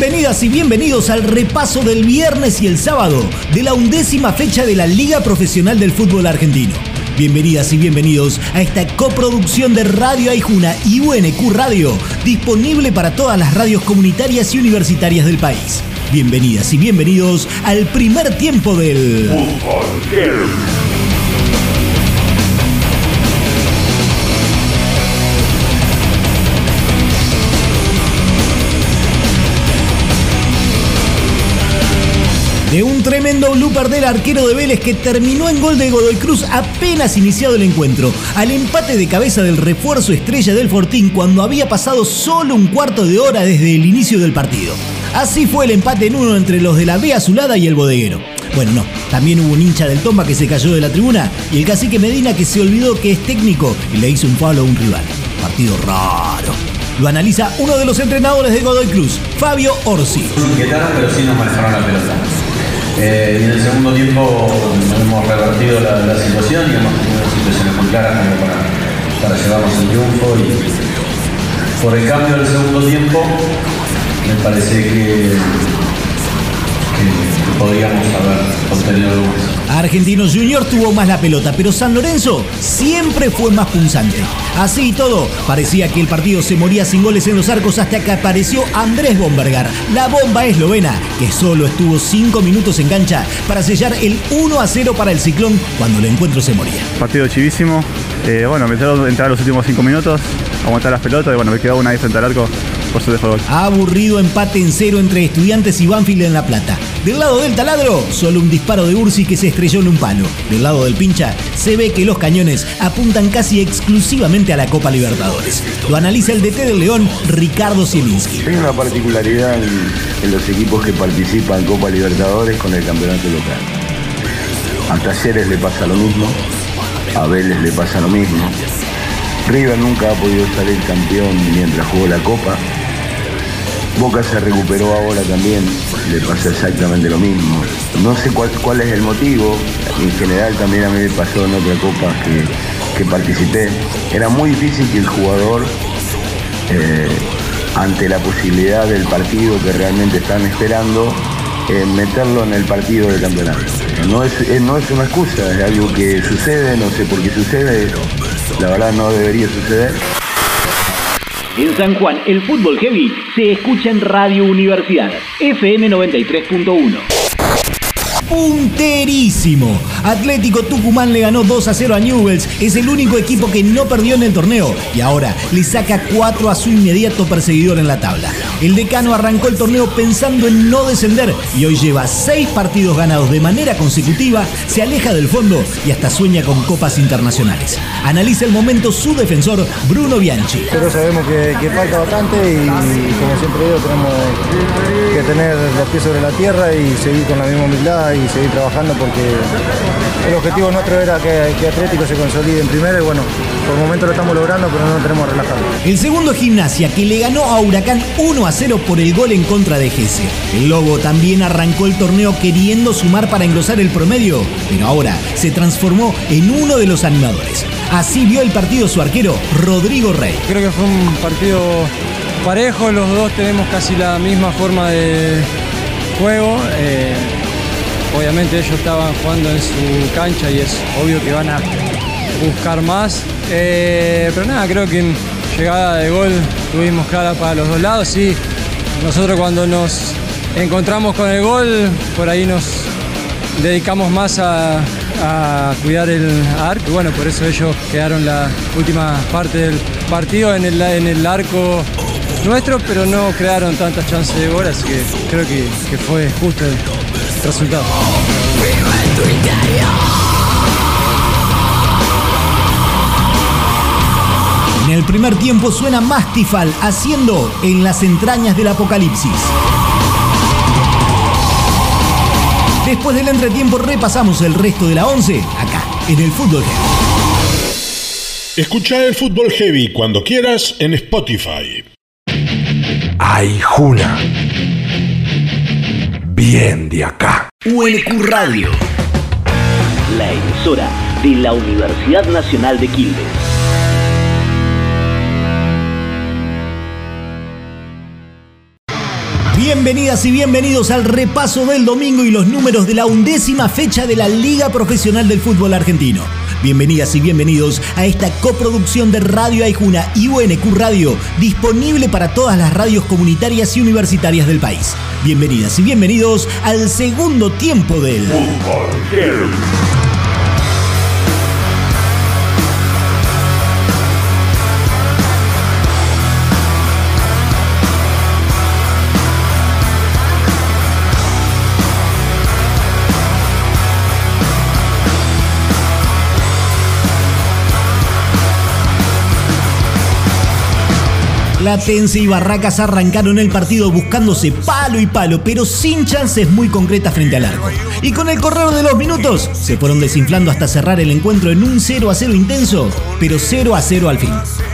Bienvenidas y bienvenidos al repaso del viernes y el sábado de la undécima fecha de la Liga Profesional del Fútbol Argentino. Bienvenidas y bienvenidos a esta coproducción de Radio Aijuna y UNQ Radio, disponible para todas las radios comunitarias y universitarias del país. Bienvenidas y bienvenidos al primer tiempo del Fútbol de un tremendo blooper del arquero de Vélez que terminó en gol de Godoy Cruz apenas iniciado el encuentro, al empate de cabeza del refuerzo estrella del Fortín cuando había pasado solo un cuarto de hora desde el inicio del partido. Así fue el empate en uno entre los de la B Azulada y el bodeguero. Bueno, no, también hubo un hincha del Tomba que se cayó de la tribuna y el cacique Medina que se olvidó que es técnico y le hizo un palo a un rival. Partido raro. Lo analiza uno de los entrenadores de Godoy Cruz, Fabio Orsi. pero sí nos manejaron la pelota. Eh, y en el segundo tiempo hemos revertido la, situación y hemos tenido situaciones muy claras para, para llevarnos el triunfo. Y por el cambio del segundo tiempo, me parece que podríamos haber obtenido algo Argentinos Junior tuvo más la pelota, pero San Lorenzo siempre fue más punzante. Así y todo, parecía que el partido se moría sin goles en los arcos hasta que apareció Andrés Bombergar, la bomba eslovena, que solo estuvo 5 minutos en cancha para sellar el 1 a 0 para el ciclón cuando el encuentro se moría. Partido chivísimo. Eh, bueno, me entró entrar los últimos 5 minutos, aguantar las pelotas y bueno, me quedó una ahí frente al arco por su gol. Aburrido empate en cero entre estudiantes y Banfield en La Plata. Del lado del taladro, solo un disparo de Ursi que se estrelló en un palo. Del lado del pincha, se ve que los cañones apuntan casi exclusivamente a la Copa Libertadores. Lo analiza el DT del León, Ricardo Zielinski. Hay una particularidad en, los equipos que participan en Copa Libertadores con el campeonato local. A Talleres le pasa lo mismo, a Vélez le pasa lo mismo. River nunca ha podido salir campeón mientras jugó la Copa Boca se recuperó ahora también, le pasó exactamente lo mismo. No sé cuál, es el motivo, en general también a mí me pasó en otra copa que, participé. Era muy difícil que el jugador, eh, ante la posibilidad del partido que realmente están esperando, eh, meterlo en el partido del campeonato. No es, eh, no es una excusa, es algo que sucede, no sé por qué sucede, la verdad no debería suceder. En San Juan, el fútbol heavy se escucha en Radio Universidad, FM 93.1 punterísimo. Atlético Tucumán le ganó 2 a 0 a Newells. Es el único equipo que no perdió en el torneo y ahora le saca 4 a su inmediato perseguidor en la tabla. El decano arrancó el torneo pensando en no descender y hoy lleva 6 partidos ganados de manera consecutiva, se aleja del fondo y hasta sueña con copas internacionales. Analiza el momento su defensor Bruno Bianchi. Pero sabemos que, falta bastante y como siempre digo tenemos que tener los pies sobre la tierra y seguir con la misma humildad y seguir trabajando porque el objetivo nuestro era que, Atlético se consolide en primera y bueno, por el momento lo estamos logrando, pero no tenemos relajado. El segundo gimnasia que le ganó a Huracán 1 a 0 por el gol en contra de Gese. El Lobo también arrancó el torneo queriendo sumar para engrosar el promedio, pero ahora se transformó en uno de los animadores. Así vio el partido su arquero, Rodrigo Rey. Creo que fue un partido parejo, los dos tenemos casi la misma forma de juego. Eh, Obviamente ellos estaban jugando en su cancha y es obvio que van a buscar más. Eh, pero nada, creo que en llegada de gol tuvimos clara para los dos lados. Sí, nosotros cuando nos encontramos con el gol, por ahí nos dedicamos más a, cuidar el arco. Bueno, por eso ellos quedaron la última parte del partido en el, en el arco nuestro, pero no crearon tantas chances de gol, así que creo que, que fue justo resultado. En el primer tiempo suena Mastifal haciendo en las entrañas del apocalipsis. Después del entretiempo repasamos el resto de la 11 acá en el Fútbol Heavy. Escucha el Fútbol Heavy cuando quieras en Spotify. ¡Ay, Juna! Bien de acá. UNQ Radio, la emisora de la Universidad Nacional de Quilmes. Bienvenidas y bienvenidos al repaso del domingo y los números de la undécima fecha de la Liga Profesional del Fútbol Argentino. Bienvenidas y bienvenidos a esta coproducción de Radio Aijuna y UNQ Radio, disponible para todas las radios comunitarias y universitarias del país. Bienvenidas y bienvenidos al segundo tiempo del Platense y Barracas arrancaron el partido buscándose palo y palo, pero sin chances muy concretas frente al arco. Y con el correr de los minutos, se fueron desinflando hasta cerrar el encuentro en un 0 a 0 intenso, pero 0 a 0 al fin.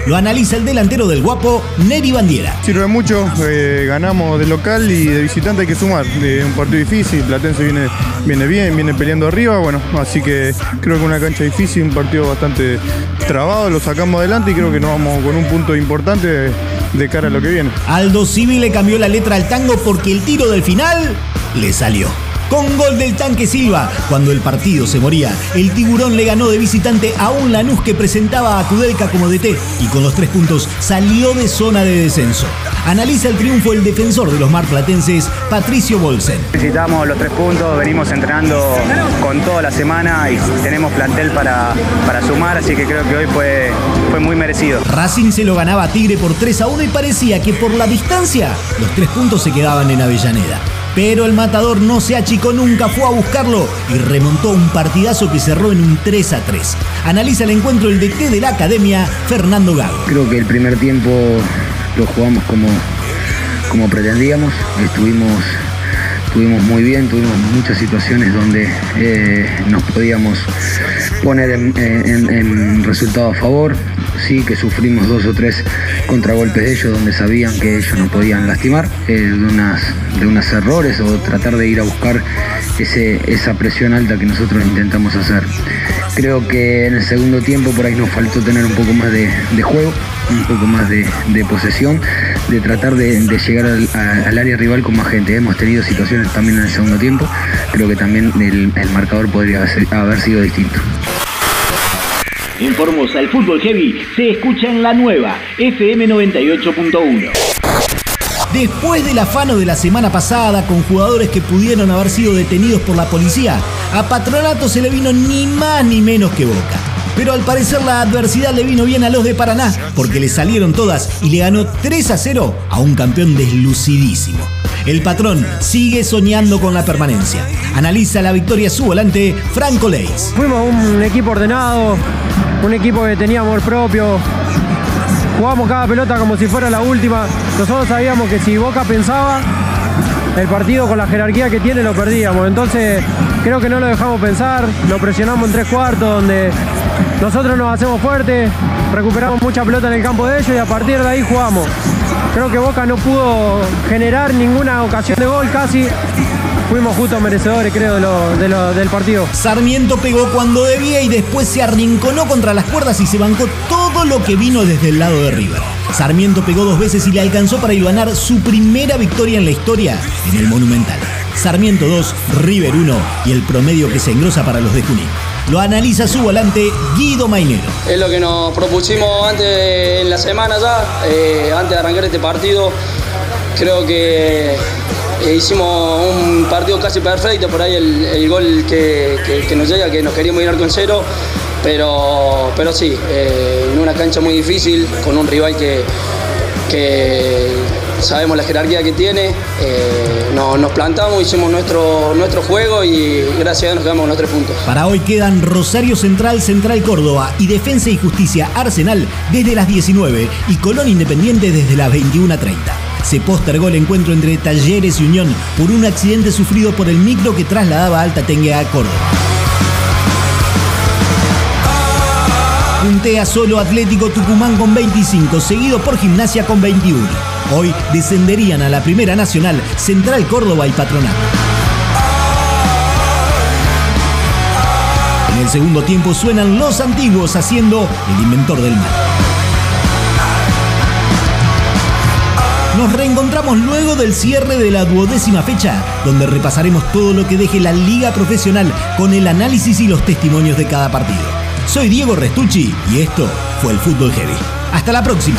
Lo analiza el delantero del guapo, Neri Bandiera. Sirve mucho, eh, ganamos de local y de visitante hay que sumar. Un partido difícil, Platense viene, viene bien, viene peleando arriba, bueno, así que creo que una cancha difícil, un partido bastante trabado, lo sacamos adelante y creo que nos vamos con un punto importante de cara a lo que viene. Aldo Civi le cambió la letra al tango porque el tiro del final le salió con gol del tanque Silva. Cuando el partido se moría, el tiburón le ganó de visitante a un Lanús que presentaba a Kudelka como DT y con los tres puntos salió de zona de descenso. Analiza el triunfo el defensor de los marplatenses, Patricio Bolsen. Necesitamos los tres puntos, venimos entrenando con toda la semana y tenemos plantel para, para sumar, así que creo que hoy fue, fue muy merecido. Racing se lo ganaba a Tigre por 3 a 1 y parecía que por la distancia los tres puntos se quedaban en Avellaneda. Pero el matador no se achicó nunca, fue a buscarlo y remontó un partidazo que cerró en un 3 a 3. Analiza el encuentro el DT de la academia, Fernando Gago. Creo que el primer tiempo lo jugamos como, como pretendíamos, estuvimos estuvimos muy bien, tuvimos muchas situaciones donde eh, nos podíamos poner en, resultado a favor. Sí que sufrimos dos o tres contragolpes de ellos donde sabían que ellos no podían lastimar, eh, de, unas, de unos errores o tratar de ir a buscar ese, esa presión alta que nosotros intentamos hacer. Creo que en el segundo tiempo por ahí nos faltó tener un poco más de, juego, un poco más de, posesión, de tratar de, llegar al, área rival con más gente. Hemos tenido situaciones también en el segundo tiempo, creo que también el, marcador podría haber sido distinto. En Formosa, el fútbol heavy se escucha en la nueva FM 98.1. Después del afano de la semana pasada con jugadores que pudieron haber sido detenidos por la policía, a Patronato se le vino ni más ni menos que boca. Pero al parecer la adversidad le vino bien a los de Paraná, porque le salieron todas y le ganó 3 a 0 a un campeón deslucidísimo. El patrón sigue soñando con la permanencia. Analiza la victoria su volante, Franco Leis. Fuimos un equipo ordenado, un equipo que tenía amor propio, jugamos cada pelota como si fuera la última. Nosotros sabíamos que si Boca pensaba, el partido con la jerarquía que tiene lo perdíamos. Entonces creo que no lo dejamos pensar, lo presionamos en tres cuartos donde nosotros nos hacemos fuertes, recuperamos mucha pelota en el campo de ellos y a partir de ahí jugamos. Creo que Boca no pudo generar ninguna ocasión de gol casi fuimos justo merecedores, creo, de lo, del partido. Sarmiento pegó cuando debía y después se arrinconó contra las cuerdas y se bancó todo lo que vino desde el lado de River. Sarmiento pegó dos veces y le alcanzó para ganar su primera victoria en la historia en el Monumental. Sarmiento 2, River 1 y el promedio que se engrosa para los de Junín. Lo analiza su volante Guido Mainero. Es lo que nos propusimos antes en la semana ya, eh, antes de arrancar este partido. Creo que hicimos un partido casi perfecto, por ahí el, gol que, nos llega, que nos queríamos ir con cero, pero, pero sí, eh, en una cancha muy difícil, con un rival que, sabemos la jerarquía que tiene, eh, nos plantamos, hicimos nuestro, nuestro juego y gracias a Dios nos quedamos con los tres puntos. Para hoy quedan Rosario Central, Central Córdoba y Defensa y Justicia Arsenal desde las 19 y Colón Independiente desde las 21.30 se postergó el encuentro entre Talleres y Unión por un accidente sufrido por el micro que trasladaba Alta Tengue a Córdoba. Puntea solo Atlético Tucumán con 25, seguido por Gimnasia con 21. Hoy descenderían a la Primera Nacional Central Córdoba y Patronato. En el segundo tiempo suenan los antiguos haciendo el inventor del mal. Nos reencontramos luego del cierre de la duodécima fecha, donde repasaremos todo lo que deje la liga profesional con el análisis y los testimonios de cada partido. Soy Diego Restucci y esto fue el Fútbol Heavy. Hasta la próxima.